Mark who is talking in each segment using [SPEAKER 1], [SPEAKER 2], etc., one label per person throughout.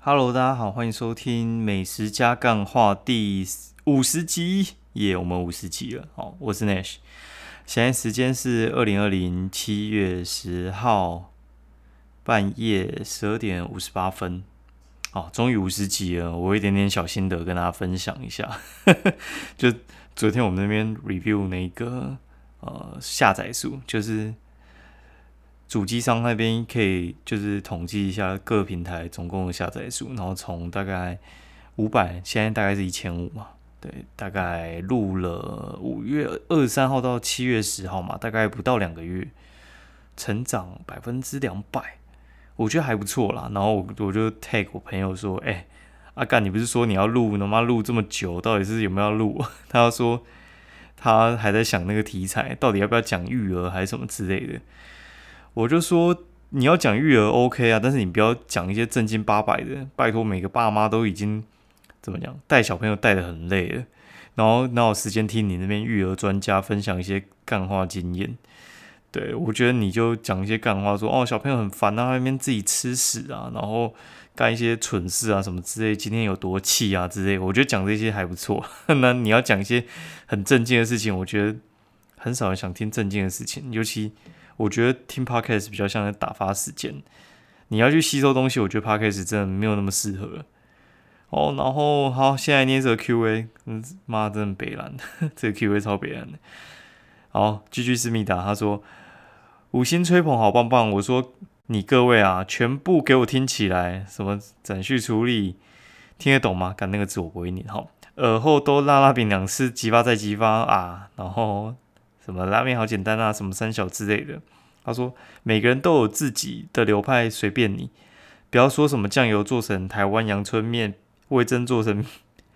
[SPEAKER 1] Hello，大家好，欢迎收听《美食加干话》第五十集，耶，我们五十集了。好，我是 Nash，现在时间是二零二零七月十号半夜十二点五十八分。哦，终于五十集了，我有一点点小心得跟大家分享一下。就昨天我们那边 review 那个呃下载数，就是主机商那边可以就是统计一下各平台总共的下载数，然后从大概五百，现在大概是一千五嘛，对，大概录了五月二十三号到七月十号嘛，大概不到两个月，成长百分之两百。我觉得还不错啦，然后我我就 tag 我朋友说，哎，阿干，你不是说你要录，他妈录这么久，到底是有没有录？他说他还在想那个题材，到底要不要讲育儿还是什么之类的。我就说你要讲育儿 OK 啊，但是你不要讲一些正经八百的，拜托每个爸妈都已经怎么讲，带小朋友带的很累了，然后哪有时间听你那边育儿专家分享一些干话经验？对，我觉得你就讲一些干话，说哦，小朋友很烦啊，那边自己吃屎啊，然后干一些蠢事啊，什么之类，今天有多气啊之类。我觉得讲这些还不错。那你要讲一些很正经的事情，我觉得很少人想听正经的事情。尤其我觉得听 podcast 比较像在打发时间。你要去吸收东西，我觉得 podcast 真的没有那么适合。哦，然后好，现在捏着 Q&A，嗯，妈，真的北蓝，这个 Q&A 超北蓝的。好，居居思密达他说。五星吹捧好棒棒！我说你各位啊，全部给我听起来！什么展序处理听得懂吗？干那个字我不会念。好，耳后都拉拉饼两次，激发再激发啊！然后什么拉面好简单啊，什么三小之类的。他说每个人都有自己的流派，随便你。不要说什么酱油做成台湾阳春面，味增做成。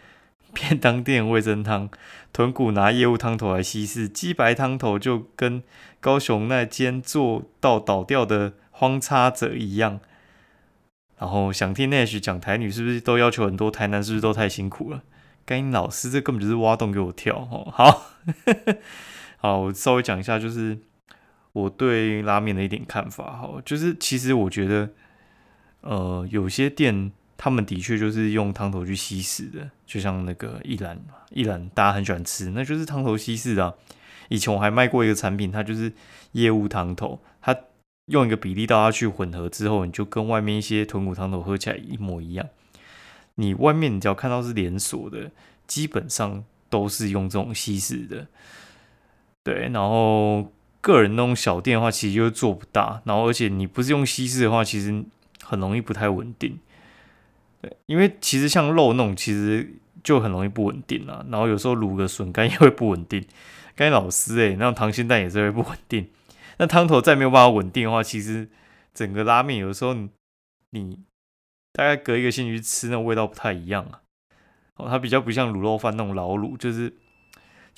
[SPEAKER 1] 便当店味增汤，豚骨拿业务汤头来稀释，鸡白汤头就跟高雄那间做到倒掉的荒差者一样。然后想听 Nash 讲台女是不是都要求很多？台南是不是都太辛苦了？该老师这根本就是挖洞给我跳哦。好，好，我稍微讲一下，就是我对拉面的一点看法。好，就是其实我觉得，呃，有些店。他们的确就是用汤头去稀释的，就像那个一兰，一兰大家很喜欢吃，那就是汤头稀释的。以前我还卖过一个产品，它就是业务汤头，它用一个比例倒下去混合之后，你就跟外面一些豚骨汤头喝起来一模一样。你外面你只要看到是连锁的，基本上都是用这种稀释的。对，然后个人那种小店的话，其实就做不大。然后而且你不是用稀释的话，其实很容易不太稳定。对，因为其实像肉那种，其实就很容易不稳定了。然后有时候卤个笋干也会不稳定。该老师诶，那溏心蛋也是会不稳定。那汤头再没有办法稳定的话，其实整个拉面有时候你大概隔一个星期吃，那味道不太一样啊。哦，它比较不像卤肉饭那种老卤，就是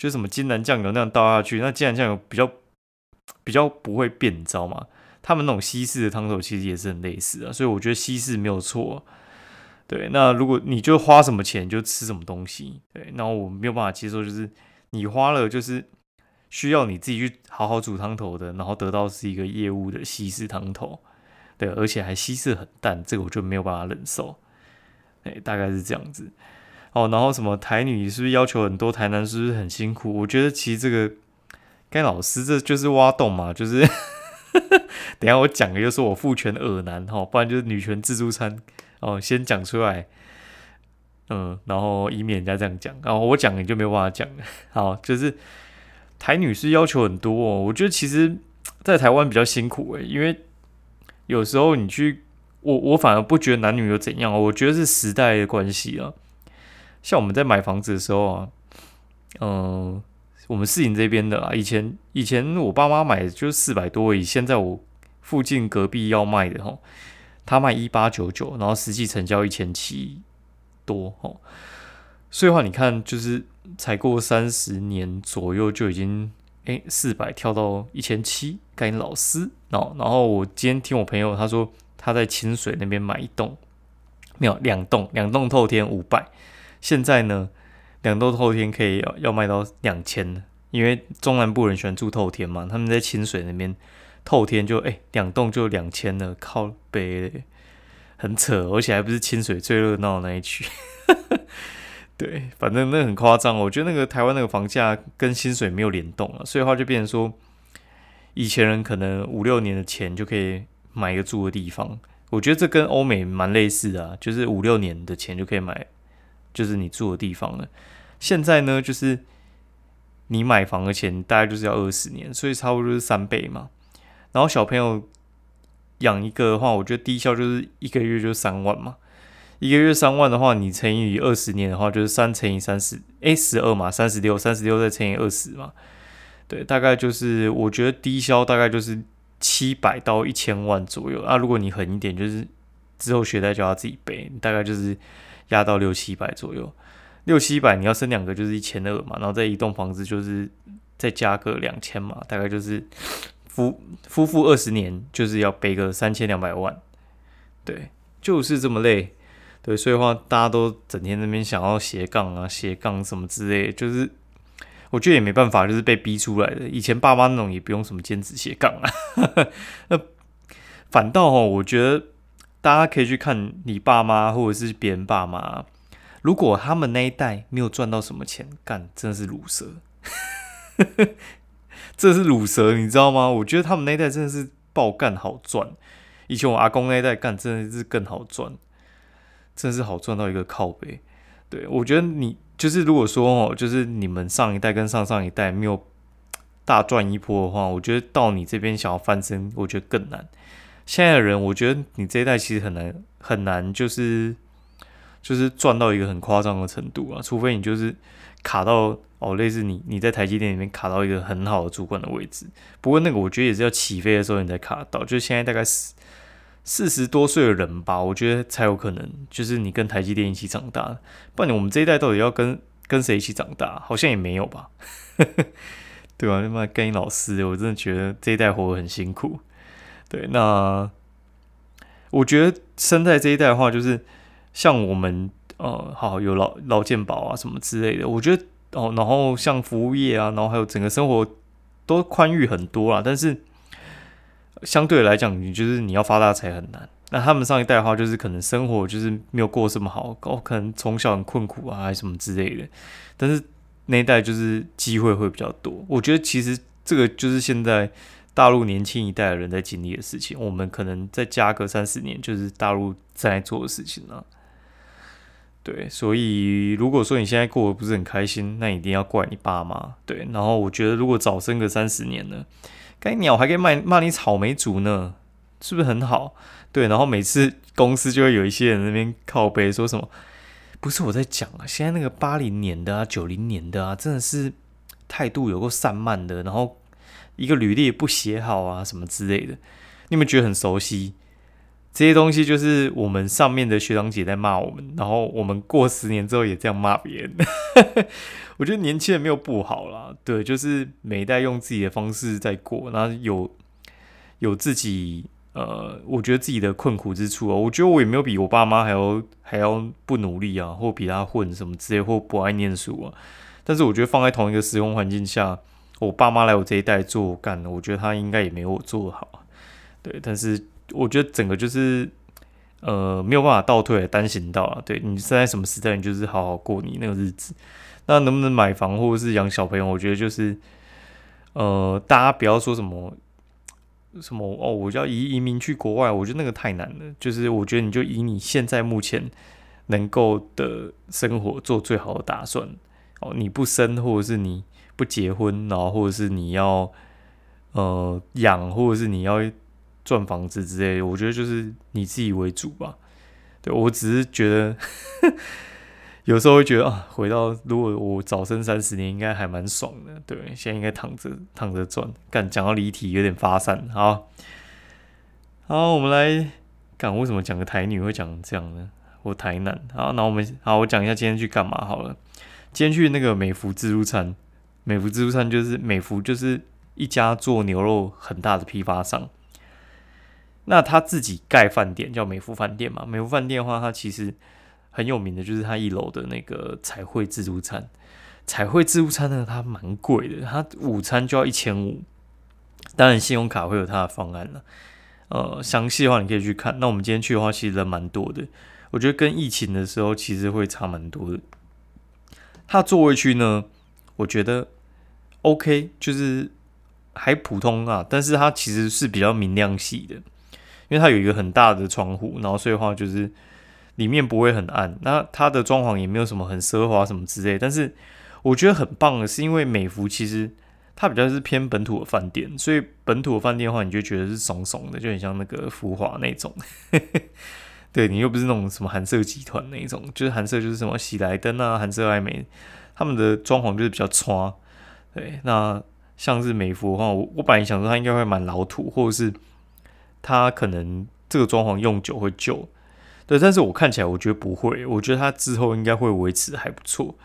[SPEAKER 1] 就什么金兰酱油那样倒下去，那金兰酱油比较比较不会变，你知道吗？他们那种西式的汤头其实也是很类似啊，所以我觉得西式没有错。对，那如果你就花什么钱就吃什么东西，对，那我没有办法接受，就是你花了就是需要你自己去好好煮汤头的，然后得到是一个业务的西式汤头，对，而且还西式很淡，这个我就没有办法忍受，哎，大概是这样子。哦，然后什么台女是不是要求很多？台南是不是很辛苦？我觉得其实这个该老师这就是挖洞嘛，就是 等下我讲的就是我父权耳男哈，不然就是女权自助餐。哦，先讲出来，嗯，然后以免人家这样讲，然后我讲你就没有办法讲了。好，就是台女士要求很多，哦，我觉得其实，在台湾比较辛苦诶，因为有时候你去，我我反而不觉得男女有怎样，我觉得是时代的关系啊。像我们在买房子的时候啊，嗯，我们市营这边的啦，以前以前我爸妈买的就四百多，以现在我附近隔壁要卖的哈。他卖一八九九，然后实际成交一千七多哦，所以话你看，就是才过三十年左右就已经诶四百跳到一千七，该老师哦。然后我今天听我朋友他说他在清水那边买一栋，没有两栋，两栋透天五百，现在呢两栋透天可以要要卖到两千因为中南部人喜欢住透天嘛，他们在清水那边。透天就哎，两栋就两千了，靠北，很扯，而且还不是清水最热闹的那一区。对，反正那很夸张。我觉得那个台湾那个房价跟薪水没有联动了，所以话就变成说，以前人可能五六年的钱就可以买一个住的地方。我觉得这跟欧美蛮类似的，啊就是五六年的钱就可以买，就是你住的地方了。现在呢，就是你买房的钱大概就是要二十年，所以差不多就是三倍嘛。然后小朋友养一个的话，我觉得低消就是一个月就三万嘛。一个月三万的话，你乘以二十年的话，就是三乘以三十，哎，十二嘛，三十六，三十六再乘以二十嘛，对，大概就是我觉得低消大概就是七百到一千万左右啊。如果你狠一点，就是之后学贷就要自己背，大概就是压到六七百左右，六七百你要生两个就是一千二嘛，然后再一栋房子就是再加个两千嘛，大概就是夫夫妇二十年就是要背个三千两百万，对，就是这么累。对，所以话大家都整天那边想要斜杠啊，斜杠什么之类，就是我觉得也没办法，就是被逼出来的。以前爸妈那种也不用什么兼职斜杠啊，那反倒哦，我觉得大家可以去看你爸妈或者是别人爸妈，如果他们那一代没有赚到什么钱，干真的是卤蛇，这是卤蛇，你知道吗？我觉得他们那一代真的是爆干好赚，以前我阿公那一代干真的是更好赚。真是好赚到一个靠背，对我觉得你就是如果说哦，就是你们上一代跟上上一代没有大赚一波的话，我觉得到你这边想要翻身，我觉得更难。现在的人，我觉得你这一代其实很难很难，就是就是赚到一个很夸张的程度啊，除非你就是卡到哦，类似你你在台积电里面卡到一个很好的主管的位置。不过那个我觉得也是要起飞的时候你才卡到，就是现在大概四。四十多岁的人吧，我觉得才有可能，就是你跟台积电一起长大。不然你我们这一代到底要跟跟谁一起长大？好像也没有吧，对吧？他妈跟你老师，我真的觉得这一代活得很辛苦。对，那我觉得生在这一代的话，就是像我们呃，好有劳劳健保啊什么之类的。我觉得哦，然后像服务业啊，然后还有整个生活都宽裕很多啦。但是。相对来讲，你就是你要发大财很难。那他们上一代的话，就是可能生活就是没有过这么好，哦，可能从小很困苦啊，还是什么之类的。但是那一代就是机会会比较多。我觉得其实这个就是现在大陆年轻一代的人在经历的事情。我们可能再加个三十年，就是大陆在做的事情了。对，所以如果说你现在过得不是很开心，那一定要怪你爸妈。对，然后我觉得如果早生个三十年呢？该鸟还可以骂骂你草莓族呢，是不是很好？对，然后每次公司就会有一些人那边靠背说什么，不是我在讲啊，现在那个八零年的啊、九零年的啊，真的是态度有够散漫的，然后一个履历不写好啊，什么之类的，你们觉得很熟悉？这些东西就是我们上面的学长姐在骂我们，然后我们过十年之后也这样骂别人。我觉得年轻人没有不好啦，对，就是每一代用自己的方式在过，然后有有自己呃，我觉得自己的困苦之处啊。我觉得我也没有比我爸妈还要还要不努力啊，或比他混什么之类，或不爱念书啊。但是我觉得放在同一个时空环境下，我爸妈来我这一代做干，我觉得他应该也没有我做的好。对，但是。我觉得整个就是，呃，没有办法倒退，单行道啊。对你生在什么时代，你就是好好过你那个日子。那能不能买房或者是养小朋友？我觉得就是，呃，大家不要说什么什么哦，我要移移民去国外，我觉得那个太难了。就是我觉得你就以你现在目前能够的生活做最好的打算哦。你不生，或者是你不结婚，然后或者是你要呃养，或者是你要。赚房子之类的，我觉得就是你自己为主吧。对我只是觉得，有时候会觉得啊，回到如果我早生三十年，应该还蛮爽的。对，现在应该躺着躺着赚。干讲到离题有点发散，好，好，我们来讲为什么讲个台女会讲这样呢？我台南，好，那我们好，我讲一下今天去干嘛好了。今天去那个美孚自助餐，美孚自助餐就是美孚就是一家做牛肉很大的批发商。那他自己盖饭店叫美孚饭店嘛？美孚饭店的话，它其实很有名的，就是它一楼的那个彩绘自助餐。彩绘自助餐呢，它蛮贵的，它午餐就要一千五。当然，信用卡会有它的方案了。呃详细的话，你可以去看。那我们今天去的话，其实人蛮多的，我觉得跟疫情的时候其实会差蛮多的。它座位区呢，我觉得 OK，就是还普通啊，但是它其实是比较明亮系的，因为它有一个很大的窗户，然后所以话就是里面不会很暗。那它的装潢也没有什么很奢华什么之类，但是我觉得很棒的是，因为美孚其实。它比较是偏本土的饭店，所以本土的饭店的话，你就觉得是怂怂的，就很像那个浮华那种。对你又不是那种什么韩舍集团那一种，就是韩舍就是什么喜来登啊、韩舍爱美，他们的装潢就是比较差。对，那像是美孚的话，我我本来想说它应该会蛮老土，或者是它可能这个装潢用久会旧。对，但是我看起来我觉得不会，我觉得它之后应该会维持还不错。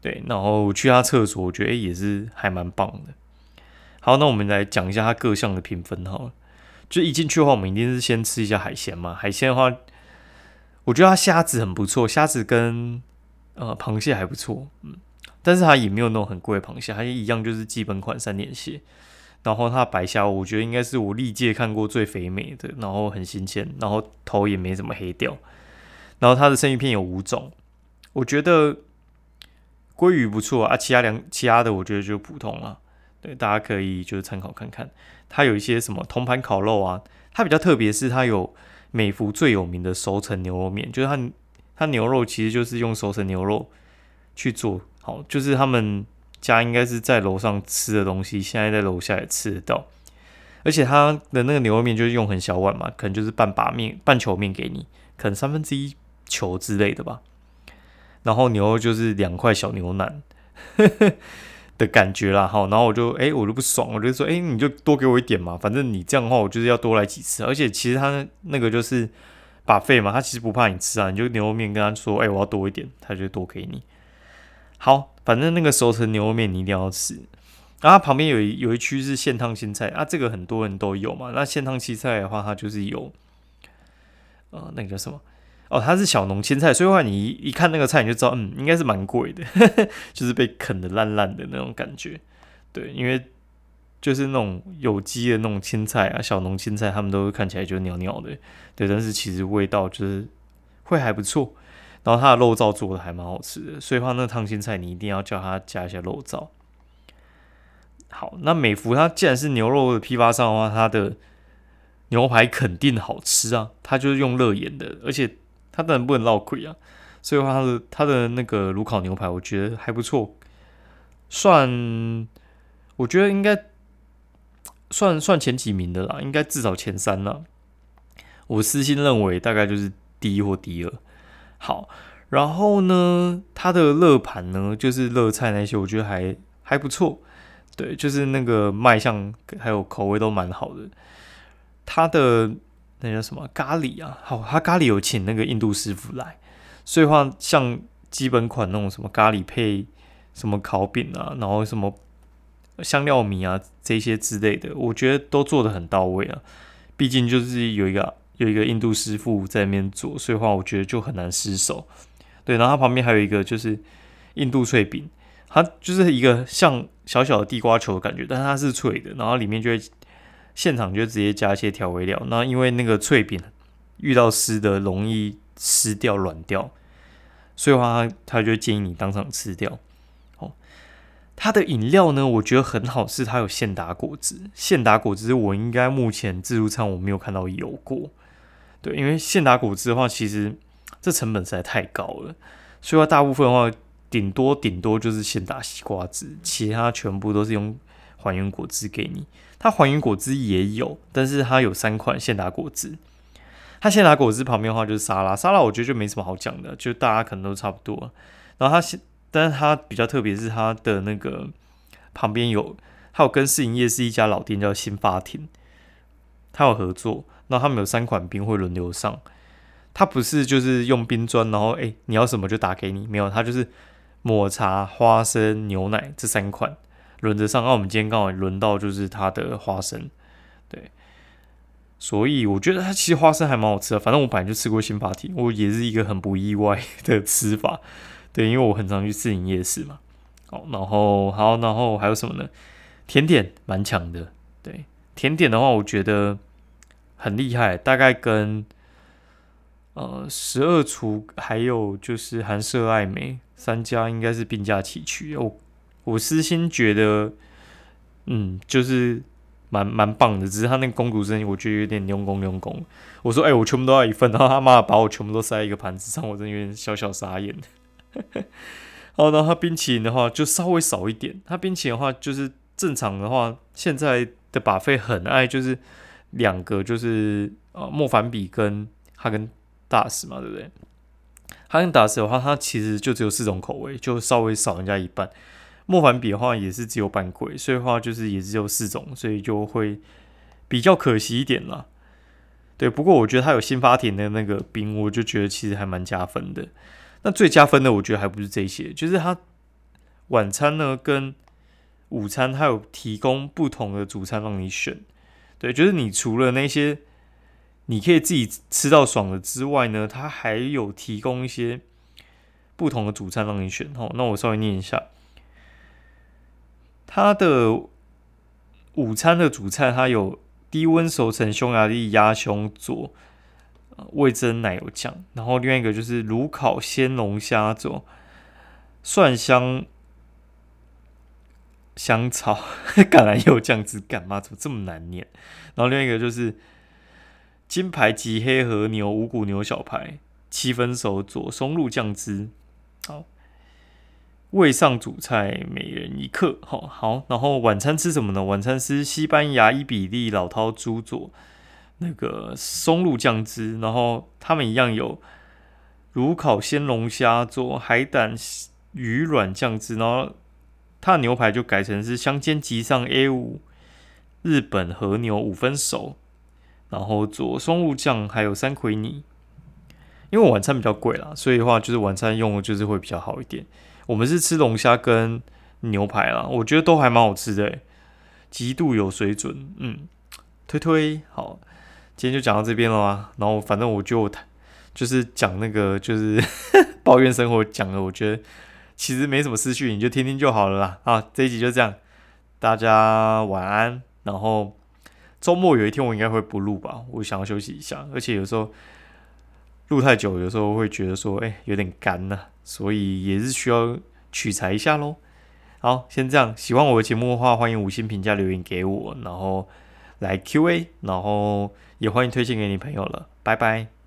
[SPEAKER 1] 对，然后去他厕所，我觉得也是还蛮棒的。好，那我们来讲一下它各项的评分好了。就一进去的话，我们一定是先吃一下海鲜嘛。海鲜的话，我觉得它虾子很不错，虾子跟呃螃蟹还不错，嗯，但是它也没有那种很贵的螃蟹，它一样就是基本款三点蟹。然后它白虾，我觉得应该是我历届看过最肥美的，然后很新鲜，然后头也没怎么黑掉。然后它的生鱼片有五种，我觉得。鲑鱼不错啊，其他两其他的我觉得就普通了。对，大家可以就是参考看看。它有一些什么铜盘烤肉啊，它比较特别是它有美孚最有名的熟成牛肉面，就是它它牛肉其实就是用熟成牛肉去做好，就是他们家应该是在楼上吃的东西，现在在楼下也吃得到。而且它的那个牛肉面就是用很小碗嘛，可能就是半把面、半球面给你，可能三分之一球之类的吧。然后牛肉就是两块小牛腩的感觉啦，哈，然后我就哎，我就不爽，我就说，哎，你就多给我一点嘛，反正你这样的话，我就是要多来几次。而且其实他那个就是把费嘛，他其实不怕你吃啊，你就牛肉面跟他说，哎，我要多一点，他就多给你。好，反正那个熟成牛肉面你一定要吃。然后旁边有一有一区是现烫青菜啊，这个很多人都有嘛。那现烫青菜的话，它就是有，呃，那个叫什么？哦，它是小农青菜，所以话你一一看那个菜你就知道，嗯，应该是蛮贵的，就是被啃的烂烂的那种感觉。对，因为就是那种有机的那种青菜啊，小农青菜，他们都看起来就袅袅的，对，但是其实味道就是会还不错。然后它的肉燥做的还蛮好吃的，所以话那烫青菜你一定要叫他加一下肉燥。好，那美孚它既然是牛肉的批发商的话，它的牛排肯定好吃啊，它就是用热盐的，而且。它当然不能落亏啊，所以话它的它的那个炉烤牛排，我觉得还不错，算我觉得应该算算前几名的啦，应该至少前三了。我私心认为大概就是第一或第二。好，然后呢，它的热盘呢，就是热菜那些，我觉得还还不错。对，就是那个卖相还有口味都蛮好的。它的。那叫什么咖喱啊？好，他咖喱有请那个印度师傅来，所以话像基本款那种什么咖喱配什么烤饼啊，然后什么香料米啊这些之类的，我觉得都做的很到位啊。毕竟就是有一个有一个印度师傅在那边做，所以话我觉得就很难失手。对，然后它旁边还有一个就是印度脆饼，它就是一个像小小的地瓜球的感觉，但是它是脆的，然后里面就会。现场就直接加一些调味料，那因为那个脆饼遇到湿的容易湿掉软掉，所以话他他就建议你当场吃掉。哦，它的饮料呢，我觉得很好，是它有现打果汁。现打果汁我应该目前自助餐我没有看到有过。对，因为现打果汁的话，其实这成本实在太高了，所以话大部分的话，顶多顶多就是现打西瓜汁，其他全部都是用还原果汁给你。它还原果汁也有，但是它有三款现打果汁。它现打果汁旁边的话就是沙拉，沙拉我觉得就没什么好讲的，就大家可能都差不多。然后它现，但是它比较特别是它的那个旁边有，还有跟试营业是一家老店叫新发亭，它有合作。那他们有三款冰会轮流上，它不是就是用冰砖，然后哎你要什么就打给你，没有，它就是抹茶、花生、牛奶这三款。轮着上，那我们今天刚好轮到就是它的花生，对，所以我觉得它其实花生还蛮好吃的。反正我本来就吃过新发体，我也是一个很不意外的吃法，对，因为我很常去四营夜市嘛。好，然后好，然后还有什么呢？甜点蛮强的，对，甜点的话，我觉得很厉害，大概跟呃十二厨还有就是韩舍爱美三家应该是并驾齐驱。我我私心觉得，嗯，就是蛮蛮棒的，只是他那个公主声音，我觉得有点用功用功。我说，哎，我全部都要一份，然后他妈把我全部都塞一个盘子上，我真的有点小小傻眼。好，然后它冰淇淋的话就稍微少一点，它冰淇淋的话就是正常的话，现在的把费很爱就是两个就是呃莫凡比跟哈根达斯嘛，对不对？哈根达斯的话，它其实就只有四种口味，就稍微少人家一半。莫凡比的话也是只有半贵，所以话就是也只有四种，所以就会比较可惜一点啦。对，不过我觉得它有新发田的那个冰，我就觉得其实还蛮加分的。那最加分的，我觉得还不是这些，就是它晚餐呢跟午餐，它有提供不同的主餐让你选。对，就是你除了那些你可以自己吃到爽的之外呢，它还有提供一些不同的主餐让你选。哦，那我稍微念一下，它的午餐的主菜，它有低温熟成匈牙利鸭胸佐。味增奶油酱，然后另外一个就是炉烤鲜龙虾做蒜香香草 橄榄油酱汁，干嘛怎么这么难念？然后另外一个就是金牌吉黑和牛五谷牛小排七分熟做松露酱汁，好，未上主菜每人一克，好好，然后晚餐吃什么呢？晚餐吃西班牙伊比利老饕猪做。那个松露酱汁，然后他们一样有炉烤鲜龙虾做海胆鱼软酱汁，然后它的牛排就改成是香煎吉上 A 五日本和牛五分熟，然后做松露酱还有三葵泥。因为晚餐比较贵啦，所以的话就是晚餐用的就是会比较好一点。我们是吃龙虾跟牛排啦，我觉得都还蛮好吃的，极度有水准，嗯，推推好。今天就讲到这边了啊？然后反正我就就是讲那个就是 抱怨生活讲的，我觉得其实没什么思绪，你就听听就好了啦。啊，这一集就这样，大家晚安。然后周末有一天我应该会不录吧，我想要休息一下，而且有时候录太久，有时候会觉得说哎有点干呐，所以也是需要取材一下喽。好，先这样，喜欢我的节目的话，欢迎五星评价留言给我，然后来 Q A，然后。也欢迎推荐给你朋友了，拜拜。